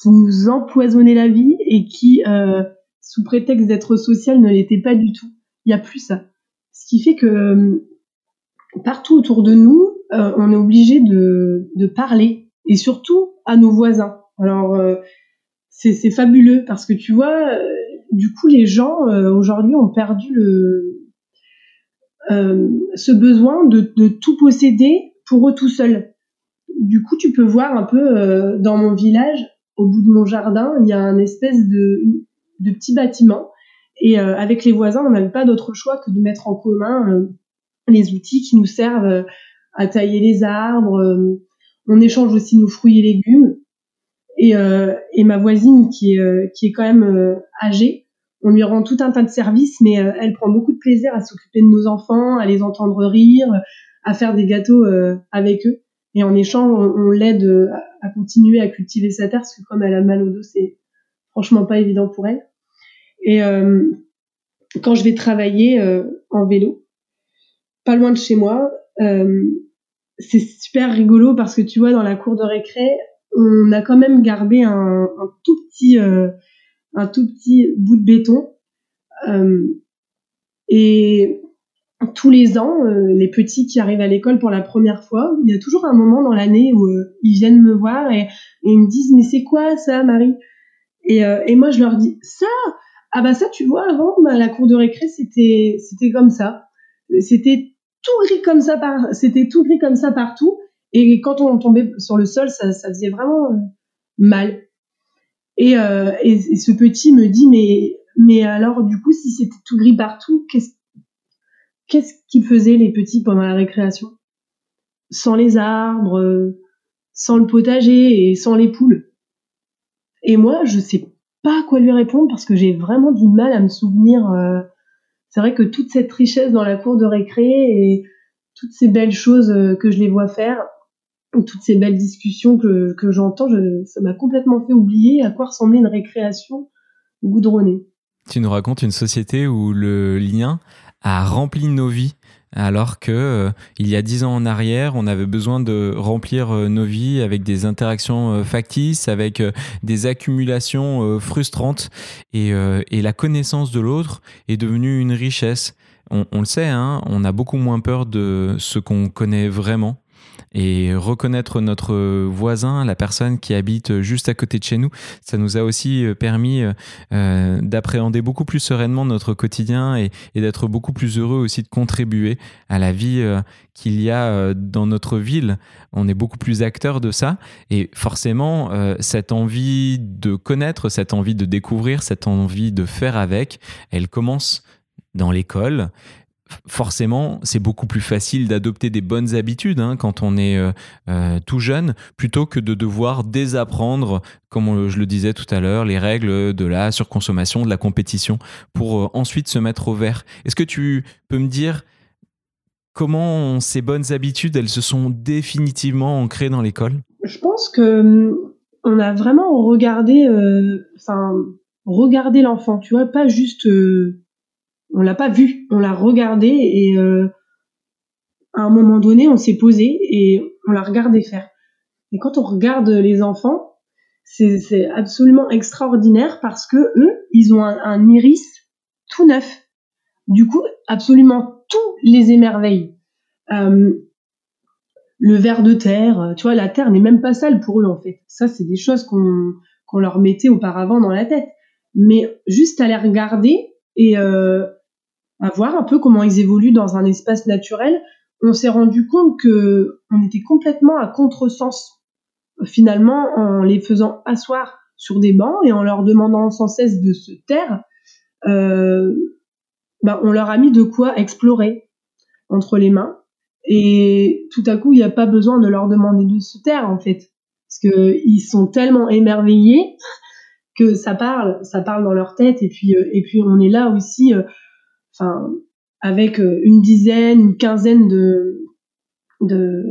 qui nous empoisonnait la vie et qui, euh, sous prétexte d'être social, ne l'était pas du tout. Il n'y a plus ça. Ce qui fait que euh, partout autour de nous, euh, on est obligé de, de, parler et surtout à nos voisins. Alors c'est fabuleux parce que tu vois, du coup les gens aujourd'hui ont perdu le ce besoin de, de tout posséder pour eux tout seuls. Du coup, tu peux voir un peu dans mon village, au bout de mon jardin, il y a un espèce de, de petit bâtiment. Et euh, avec les voisins, on n'avait pas d'autre choix que de mettre en commun euh, les outils qui nous servent euh, à tailler les arbres. on échange aussi nos fruits et légumes. Et, et ma voisine, qui est, qui est quand même âgée, on lui rend tout un tas de services, mais elle prend beaucoup de plaisir à s'occuper de nos enfants, à les entendre rire, à faire des gâteaux avec eux. Et en échange, on, l'aide à continuer à cultiver sa terre, parce que comme elle a mal au dos, c'est franchement pas évident pour elle. Et euh, quand je vais travailler euh, en vélo, pas loin de chez moi, euh, c'est super rigolo parce que tu vois, dans la cour de récré, on a quand même gardé un, tout petit, un tout petit bout de béton. et tous les ans, euh, les petits qui arrivent à l'école pour la première fois, il y a toujours un moment dans l'année où euh, ils viennent me voir et, ils me disent mais c'est quoi ça Marie? Et, euh, et, moi je leur dis ça! Ah bah ça tu vois avant bah, la cour de récré c'était c'était comme ça. C'était tout gris comme ça par c'était tout gris comme ça partout et quand on tombait sur le sol ça, ça faisait vraiment mal et, et, et ce petit me dit mais mais alors du coup si c'était tout gris partout qu'est-ce qu'est-ce qu'ils faisaient les petits pendant la récréation? Sans les arbres, sans le potager et sans les poules. Et moi, je sais pas quoi lui répondre parce que j'ai vraiment du mal à me souvenir. Euh, c'est vrai que toute cette richesse dans la cour de récré et toutes ces belles choses euh, que je les vois faire, toutes ces belles discussions que, que j'entends, ça m'a complètement fait oublier à quoi ressemblait une récréation goudronnée. Tu nous racontes une société où le lien a rempli nos vies alors que euh, il y a dix ans en arrière, on avait besoin de remplir euh, nos vies avec des interactions euh, factices, avec des accumulations frustrantes, et, la connaissance de l'autre est devenue une richesse. On, le sait, hein, on a beaucoup moins peur de ce qu'on connaît vraiment et reconnaître notre voisin, la personne qui habite juste à côté de chez nous, ça nous a aussi euh, permis euh, euh, d'appréhender beaucoup plus sereinement notre quotidien et, d'être beaucoup plus heureux aussi de contribuer à la vie qu'il y a dans notre ville. On est beaucoup plus acteur de ça et forcément cette envie de connaître, cette envie de découvrir, cette envie de faire avec, elle commence dans l'école forcément, c'est beaucoup plus facile d'adopter des bonnes habitudes hein, quand on est euh, euh, tout jeune, plutôt que de devoir désapprendre, comme je le disais tout à l'heure, les règles de la surconsommation, de la compétition, pour euh, ensuite se mettre au vert. Est-ce que tu peux me dire comment ces bonnes habitudes, elles se sont définitivement ancrées dans l'école? Je pense que hum, on a vraiment regardé, enfin, regardé l'enfant, tu vois, pas juste on l'a pas vu, on l'a regardé et euh, à un moment donné, on s'est posé et on l'a regardé faire. Et quand on regarde les enfants, c'est absolument extraordinaire parce que eux, ils ont un, iris tout neuf. Du coup, absolument tout les émerveille. Euh, le ver de terre, tu vois, la terre n'est même pas sale pour eux en fait. Ça, c'est des choses qu'on qu'on leur mettait auparavant dans la tête. Mais juste à les regarder et euh, à voir un peu comment ils évoluent dans un espace naturel, on s'est rendu compte que on était complètement à contresens finalement, en les faisant asseoir sur des bancs et en leur demandant sans cesse de se taire, bah, on leur a mis de quoi explorer entre les mains. Et tout à coup, il n'y a pas besoin de leur demander de se taire, en fait. Parce qu'ils sont tellement émerveillés [LAUGHS] que ça parle, ça parle dans leur tête. Et puis, euh, et puis on est là aussi, euh, enfin, avec une dizaine, une quinzaine de, de,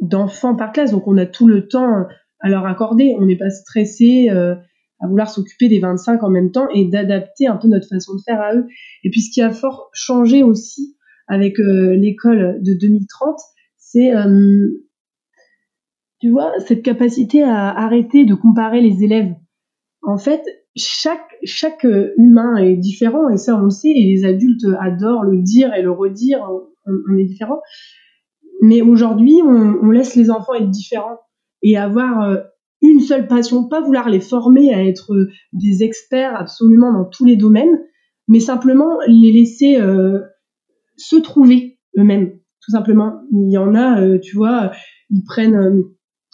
d'enfants par classe, donc on a tout le temps à leur accorder. On n'est pas stressé euh, à vouloir s'occuper des 25 en même temps et d'adapter un peu notre façon de faire à eux. Et puis ce qui a fort changé aussi avec euh, l'école de 2030, c'est euh, tu vois cette capacité à arrêter de comparer les élèves. En fait, chaque chaque humain est différent et ça on le sait et les adultes adorent le dire et le redire. On, est différent. Mais aujourd'hui, on, laisse les enfants être différents et avoir euh, une seule passion, pas vouloir les former à être euh, des experts absolument dans tous les domaines, mais simplement les laisser euh, se trouver eux-mêmes, tout simplement. Il y en a, tu vois, ils prennent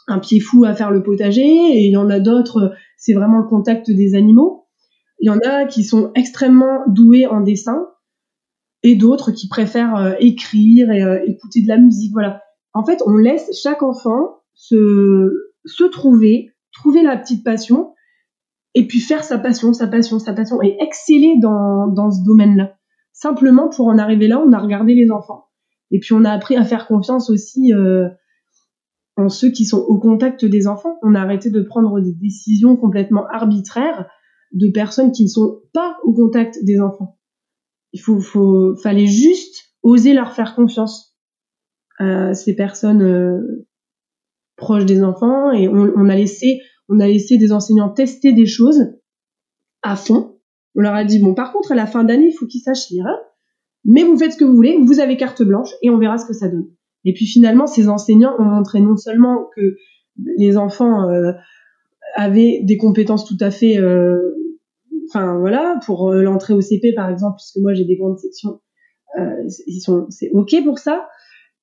un pied fou à faire le potager, et il y en a d'autres, c'est vraiment le contact des animaux. Il y en a qui sont extrêmement doués en dessin, et d'autres qui préfèrent euh, écrire et euh, écouter de la musique. Voilà. En fait, on laisse chaque enfant se, se trouver, trouver la petite passion, et puis faire sa passion, sa passion, sa passion, et exceller dans, dans ce domaine-là. Simplement, pour en arriver là, on a regardé les enfants. Et puis, on a appris à faire confiance aussi euh, en ceux qui sont au contact des enfants. On a arrêté de prendre des décisions complètement arbitraires de personnes qui ne sont pas au contact des enfants il faut, faut, fallait juste oser leur faire confiance à ces personnes euh, proches des enfants et on, on, a laissé, on a laissé des enseignants tester des choses à fond. On leur a dit bon, par contre, à la fin d'année, il faut qu'ils sachent lire, mais vous faites ce que vous voulez, vous avez carte blanche et on verra ce que ça donne. Et puis finalement, ces enseignants ont montré non seulement que les enfants euh, avaient des compétences tout à fait euh, enfin voilà, pour euh, l'entrée au CP par exemple, puisque moi j'ai des grandes sections, ils sont, c'est ok pour ça.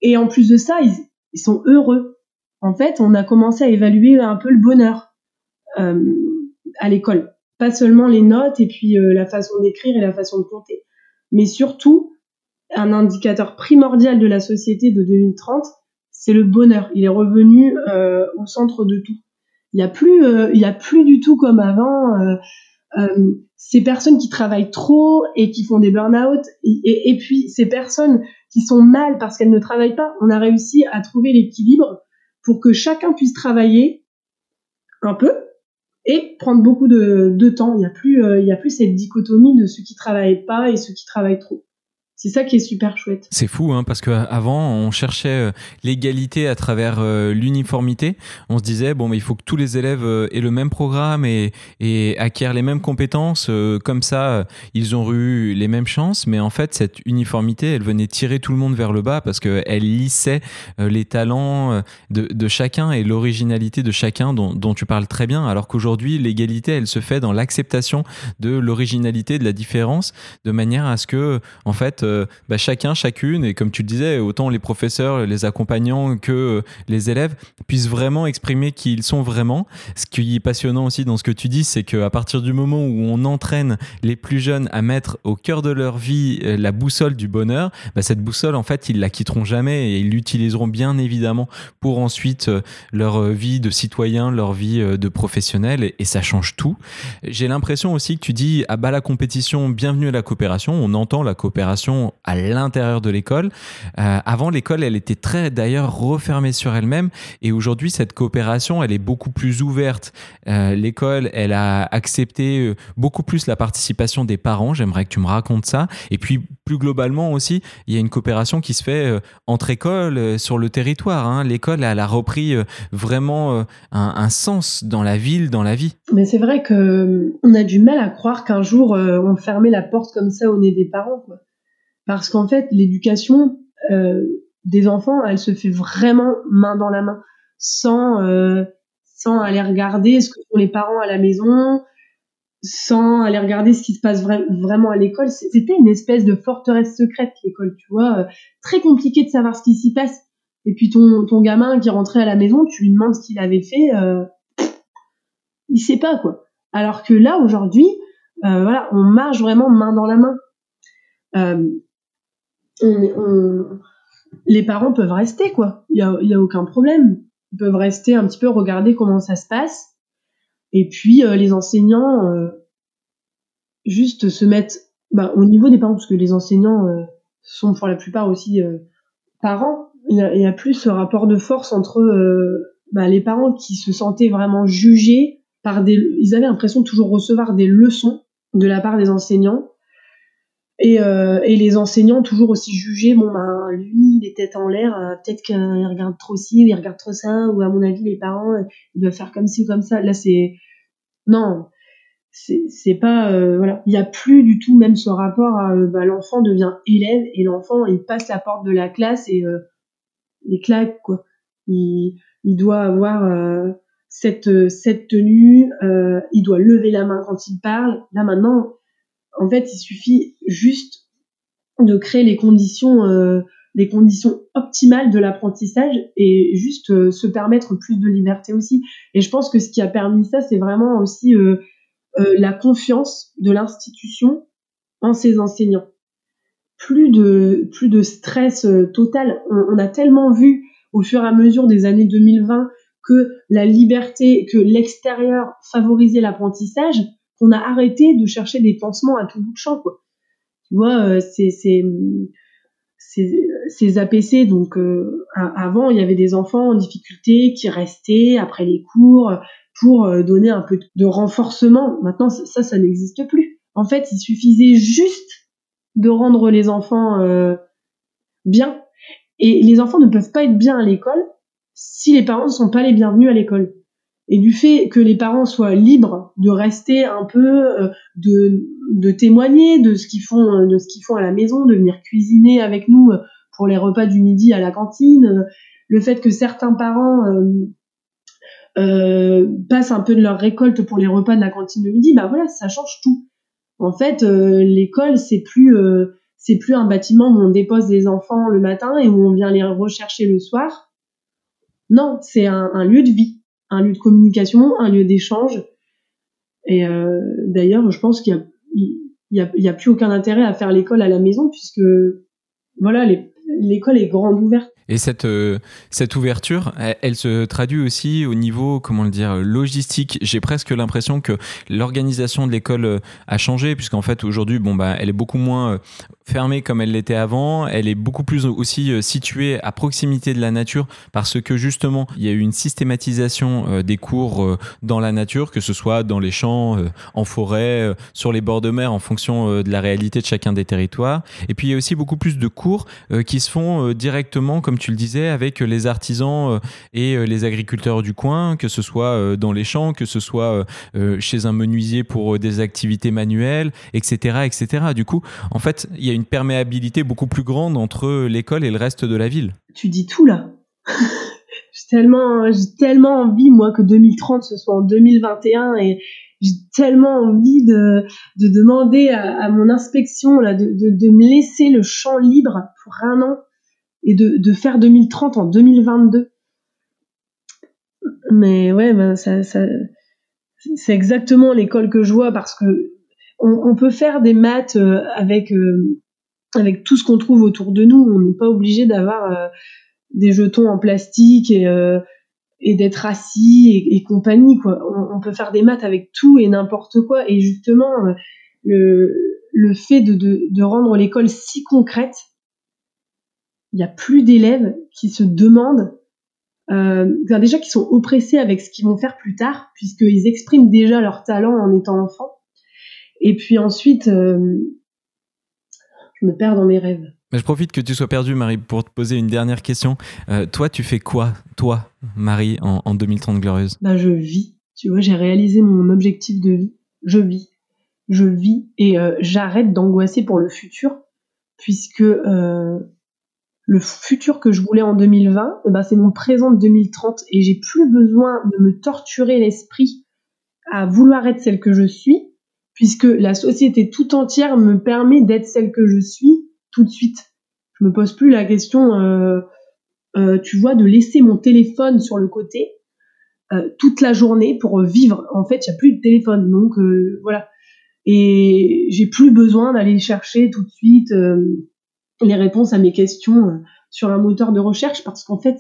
Et en plus de ça, ils, sont heureux. En fait, on a commencé à évaluer un peu le bonheur à l'école, pas seulement les notes et puis la façon d'écrire et la façon de compter, mais surtout un indicateur primordial de la société de 2030, c'est le bonheur. Il est revenu euh, au centre de tout. Il n'y a plus, il y a plus du tout comme avant euh, ces personnes qui travaillent trop et qui font des burn-out, et, puis ces personnes qui sont mal parce qu'elles ne travaillent pas, on a réussi à trouver l'équilibre pour que chacun puisse travailler un peu et prendre beaucoup de, de temps. Il n'y a plus, euh, il y a plus cette dichotomie de ceux qui travaillent pas et ceux qui travaillent trop. C'est ça qui est super chouette. C'est fou, hein, parce qu'avant, on cherchait euh, l'égalité à travers euh, l'uniformité. On se disait, bon, mais il faut que tous les élèves euh, aient le même programme et, acquièrent les mêmes compétences. Comme ça, ils ont eu les mêmes chances. Mais en fait, cette uniformité, elle venait tirer tout le monde vers le bas parce qu'elle lissait les talents de, chacun et l'originalité de chacun dont, tu parles très bien. Alors qu'aujourd'hui, l'égalité, elle se fait dans l'acceptation de l'originalité, de la différence, de manière à ce que, en fait, euh, bah, chacun, chacune, et comme tu le disais, autant les professeurs, les accompagnants que euh, les élèves puissent vraiment exprimer qui ils sont vraiment. Ce qui est passionnant aussi dans ce que tu dis, c'est qu'à partir du moment où on entraîne les plus jeunes à mettre au cœur de leur vie euh, la boussole du bonheur, bah, cette boussole, en fait, ils la quitteront jamais et ils l'utiliseront bien évidemment pour ensuite leur vie de citoyen, leur vie de professionnel, et, ça change tout. J'ai l'impression aussi que tu dis, ah bah la compétition, bienvenue à la coopération. On entend la coopération à l'intérieur de l'école. avant, l'école, elle était très d'ailleurs refermée sur elle-même et aujourd'hui, cette coopération, elle est beaucoup plus ouverte. l'école, elle a accepté beaucoup plus la participation des parents. J'aimerais que tu me racontes ça. Et puis, plus globalement aussi, il y a une coopération qui se fait entre écoles sur le territoire. Hein. L'école, elle a repris vraiment un, sens dans la ville, dans la vie. Mais c'est vrai que euh, on a du mal à croire qu'un jour euh, on fermait la porte comme ça au nez des parents. Parce qu'en fait, l'éducation euh, des enfants, elle se fait vraiment main dans la main, sans sans aller regarder ce que font les parents à la maison, sans aller regarder ce qui se passe vraiment à l'école. C'était une espèce de forteresse secrète l'école, tu vois, très compliqué de savoir ce qui s'y passe. Et puis ton ton gamin qui rentrait à la maison, tu lui demandes ce qu'il avait fait il sait pas quoi. Alors que là aujourd'hui, euh, voilà, on marche vraiment main dans la main. Euh, les parents peuvent rester quoi. Il y a, y a, aucun problème. Ils peuvent rester un petit peu regarder comment ça se passe. Et puis euh, les enseignants juste se mettre bah, au niveau des parents parce que les enseignants sont pour la plupart aussi parents. Il y, a, plus ce rapport de force entre bah, les parents qui se sentaient vraiment jugés par des, ils avaient l'impression de toujours recevoir des leçons de la part des enseignants. Et, euh, et les enseignants toujours aussi jugés, bon ben lui il est tête en l'air, euh, peut-être qu'il regarde trop ci, ou il regarde trop ça, ou à mon avis les parents euh, ils doivent faire comme ci ou comme ça. Là c'est non, c'est pas euh, voilà, il y a plus du tout même ce rapport à bah, l'enfant devient élève et l'enfant il passe la porte de la classe et il claque quoi. Il, il doit avoir cette, cette tenue, il doit lever la main quand il parle. Là maintenant, en fait, il suffit juste de créer les conditions, euh, les conditions optimales de l'apprentissage et juste euh, se permettre plus de liberté aussi. Et je pense que ce qui a permis ça, c'est vraiment aussi la confiance de l'institution en ses enseignants. Plus de, plus de stress total. On, on, a tellement vu au fur et à mesure des années 2020 que la liberté, que l'extérieur favorisait l'apprentissage, qu'on a arrêté de chercher des pansements à tout bout de champ, quoi. Tu vois, euh, c'est ces APC, donc euh, avant, il y avait des enfants en difficulté qui restaient après les cours pour euh, donner un peu de renforcement. Maintenant, ça, ça n'existe plus. En fait, il suffisait juste de rendre les enfants bien. Et les enfants ne peuvent pas être bien à l'école si les parents ne sont pas les bienvenus à l'école. Et du fait que les parents soient libres de rester un peu, euh, de, témoigner de ce qu'ils font, euh, de ce qu'ils font à la maison, de venir cuisiner avec nous euh, pour les repas du midi à la cantine, le fait que certains parents euh, passent un peu de leur récolte pour les repas de la cantine de midi, bah voilà, ça change tout. En fait, l'école c'est plus c'est plus un bâtiment où on dépose les enfants le matin et où on vient les rechercher le soir non, c'est un, lieu de vie, un lieu de communication, un lieu d'échange. Et euh, d'ailleurs, je pense qu'il y a, a, plus aucun intérêt à faire l'école à la maison puisque voilà, l'école est grande ouverte. Et cette, euh, cette ouverture, elle, se traduit aussi au niveau, comment le dire, logistique. J'ai presque l'impression que l'organisation de l'école euh, a changé, puisqu'en fait, aujourd'hui, bon, bah, elle est beaucoup moins euh, fermée comme elle l'était avant. Elle est beaucoup plus aussi située à proximité de la nature, parce que justement, il y a eu une systématisation des cours dans la nature, que ce soit dans les champs, en forêt, sur les bords de mer, en fonction de la réalité de chacun des territoires. Et puis, il y a aussi beaucoup plus de cours qui se font directement, comme tu le disais, avec les artisans euh, et euh, les agriculteurs du coin, que ce soit euh, dans les champs, que ce soit chez un menuisier pour des activités manuelles, etc., etc. Du coup, en fait, il y a une perméabilité beaucoup plus grande entre l'école et le reste de la ville. Tu dis tout là. [LAUGHS] j'ai tellement, j'ai tellement envie moi que 2030 ce soit en 2021 et j'ai tellement envie de, de demander à, mon inspection de, me laisser le champ libre pour un an et de, faire 2030 en 2022. Mais ouais, ben c'est exactement l'école que je vois parce que on, on peut faire des maths euh, avec euh, avec tout ce qu'on trouve autour de nous. On n'est pas obligé d'avoir euh, des jetons en plastique et et d'être assis et, compagnie quoi. On, peut faire des maths avec tout et n'importe quoi et justement le le fait de, de, rendre l'école si concrète, il n'y a plus d'élèves qui se demandent, euh, déjà qui sont oppressés avec ce qu'ils vont faire plus tard, puisqu'ils expriment déjà leur talent en étant enfants. Et puis ensuite, euh, je me perds dans mes rêves. Je profite que tu sois perdu, Marie, pour te poser une dernière question. Euh, toi, tu fais quoi, toi, Marie, en, en 2030 Glorieuse? Bah, Je vis. Tu vois, j'ai réalisé mon objectif de vie. Je vis. Je vis et euh, j'arrête d'angoisser pour le futur, puisque euh, le futur que je voulais en 2020, eh ben, c'est mon présent de 2030 et j'ai plus besoin de me torturer l'esprit à vouloir être celle que je suis puisque la société tout entière me permet d'être celle que je suis tout de suite. Je me pose plus la question, euh, euh, tu vois, de laisser mon téléphone sur le côté euh, toute la journée pour vivre. En fait, il n'y a plus de téléphone, donc voilà. Et j'ai plus besoin d'aller chercher tout de suite les réponses à mes questions sur un moteur de recherche parce qu'en fait,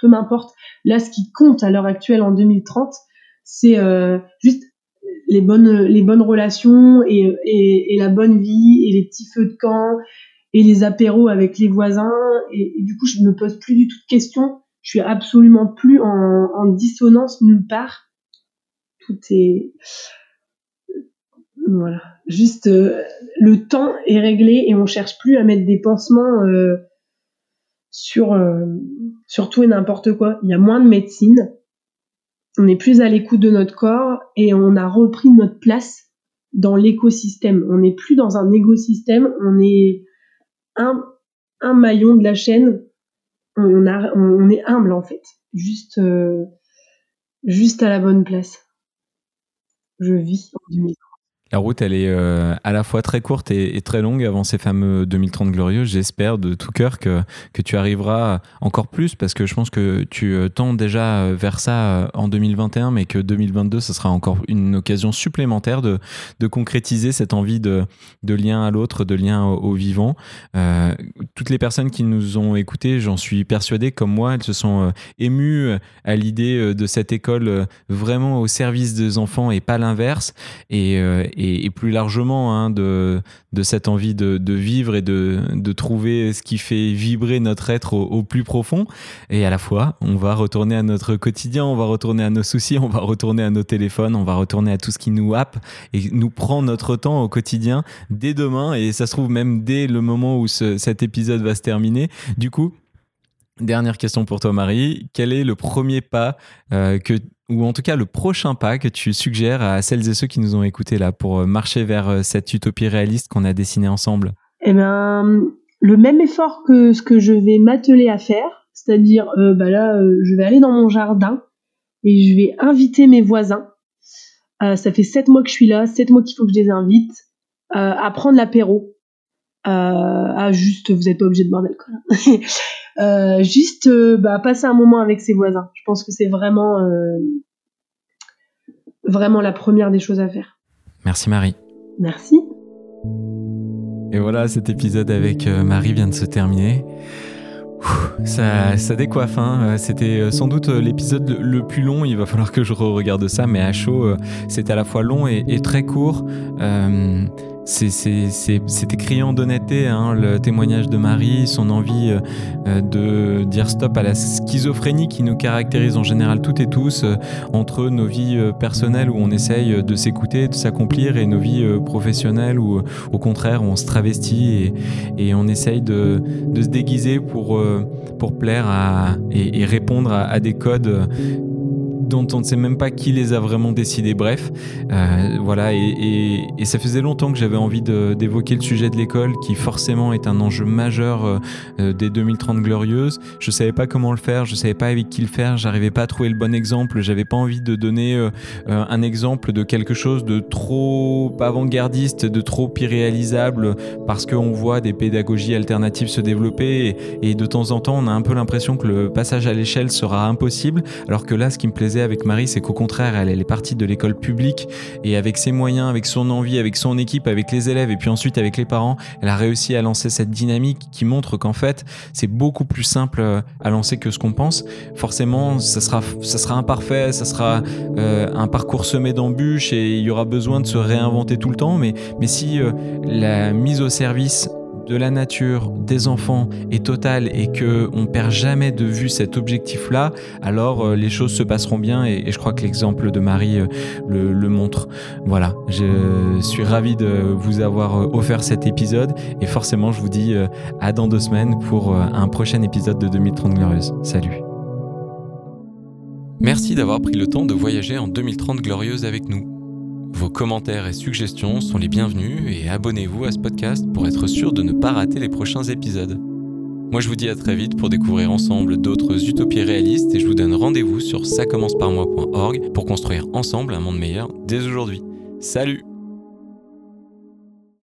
peu m'importe. Là, ce qui compte à l'heure actuelle en 2030, c'est juste les bonnes, les bonnes relations et, et, la bonne vie et les petits feux de camp et les apéros avec les voisins. Et, du coup, je me pose plus du tout de questions. Je suis absolument plus en, dissonance nulle part. Tout est voilà, juste euh, le temps est réglé et on cherche plus à mettre des pansements euh, sur euh, sur tout et n'importe quoi. Il y a moins de médecine, on est plus à l'écoute de notre corps et on a repris notre place dans l'écosystème. On n'est plus dans un écosystème, on est un, maillon de la chaîne. On, est humble en fait, juste, euh, juste à la bonne place. Je vis en 2030. La route, elle est euh, à la fois très courte et, très longue avant ces fameux 2030 glorieux. J'espère de tout cœur que, que tu arriveras encore plus parce que je pense que tu euh, tends déjà euh, vers ça en 2021, mais que 2022, ce sera encore une occasion supplémentaire de, de concrétiser cette envie de, de lien à l'autre, de lien au, vivant. toutes les personnes qui nous ont écoutés, j'en suis persuadé, comme moi, elles se sont émues à l'idée de cette école vraiment au service des enfants et pas l'inverse. Plus largement hein, de, cette envie de, vivre et de, de, trouver ce qui fait vibrer notre être au, plus profond. Et à la fois, on va retourner à notre quotidien, on va retourner à nos soucis, on va retourner à nos téléphones, on va retourner à tout ce qui nous happe et nous prend notre temps au quotidien dès demain. Et ça se trouve même dès le moment où cet épisode va se terminer. Du coup, Dernière question pour toi, Marie. Quel est le premier pas euh, que ou en tout cas le prochain pas que tu suggères à celles et ceux qui nous ont écoutés là pour euh, marcher vers euh, cette utopie réaliste qu'on a dessinée ensemble? Eh bien, le même effort que ce que je vais m'atteler à faire, c'est-à-dire euh, bah là, je vais aller dans mon jardin et je vais inviter mes voisins. ça fait sept mois que je suis là, sept mois qu'il faut que je les invite à prendre l'apéro. à juste, vous n'êtes pas obligé de boire d'alcool. [LAUGHS] Hein. juste bah, passer un moment avec ses voisins. Je pense que c'est vraiment vraiment la première des choses à faire. Merci Marie. Merci. Et voilà, cet épisode avec euh, Marie vient de se terminer. Ça, ça décoiffe, hein. Euh, c'était euh, sans doute l'épisode le plus long, il va falloir que je re-regarde ça, mais à chaud, c'était à la fois long et, très court. C'était criant d'honnêteté, hein, le témoignage de Marie, son envie euh, euh, de dire stop à la schizophrénie qui nous caractérise en général toutes et tous, euh, entre nos vies personnelles où on essaye de s'écouter, de s'accomplir, et nos vies professionnelles où au contraire on se travestit et, on essaye de, se déguiser pour, plaire et, répondre à des codes dont on ne sait même pas qui les a vraiment décidés. Bref, euh, voilà, et, ça faisait longtemps que j'avais envie d'évoquer le sujet de l'école, qui forcément est un enjeu majeur euh, euh, des 2030 glorieuses. Je savais pas comment le faire, je savais pas avec qui le faire, j'arrivais pas à trouver le bon exemple, j'avais pas envie de donner un exemple de quelque chose de trop avant-gardiste, de trop irréalisable, parce qu'on voit des pédagogies alternatives se développer, et, et de temps en temps, on a un peu l'impression que le passage à l'échelle sera impossible, alors que là, ce qui me plaisait avec Marie, c'est qu'au contraire, elle, est partie de l'école publique et avec ses moyens, avec son envie, avec son équipe, avec les élèves et puis ensuite avec les parents, elle a réussi à lancer cette dynamique qui montre qu'en fait, c'est beaucoup plus simple euh, à lancer que ce qu'on pense. Forcément, ça sera, imparfait, ça sera euh, un parcours semé d'embûches et il y aura besoin de se réinventer tout le temps. Mais, mais si euh, la mise au service de la nature, des enfants est totale et que on perd jamais de vue cet objectif-là, alors euh, les choses se passeront bien et, je crois que l'exemple de Marie euh, le, montre. Voilà, je suis ravi de vous avoir euh, offert cet épisode et forcément je vous dis à dans deux semaines pour un prochain épisode de 2030 Glorieuse. Salut. Merci d'avoir pris le temps de voyager en 2030 Glorieuse avec nous. Vos commentaires et suggestions sont les bienvenus et abonnez-vous à ce podcast pour être sûr de ne pas rater les prochains épisodes. Moi je vous dis à très vite pour découvrir ensemble d'autres utopies réalistes et je vous donne rendez-vous sur ça commence pour construire ensemble un monde meilleur dès aujourd'hui. Salut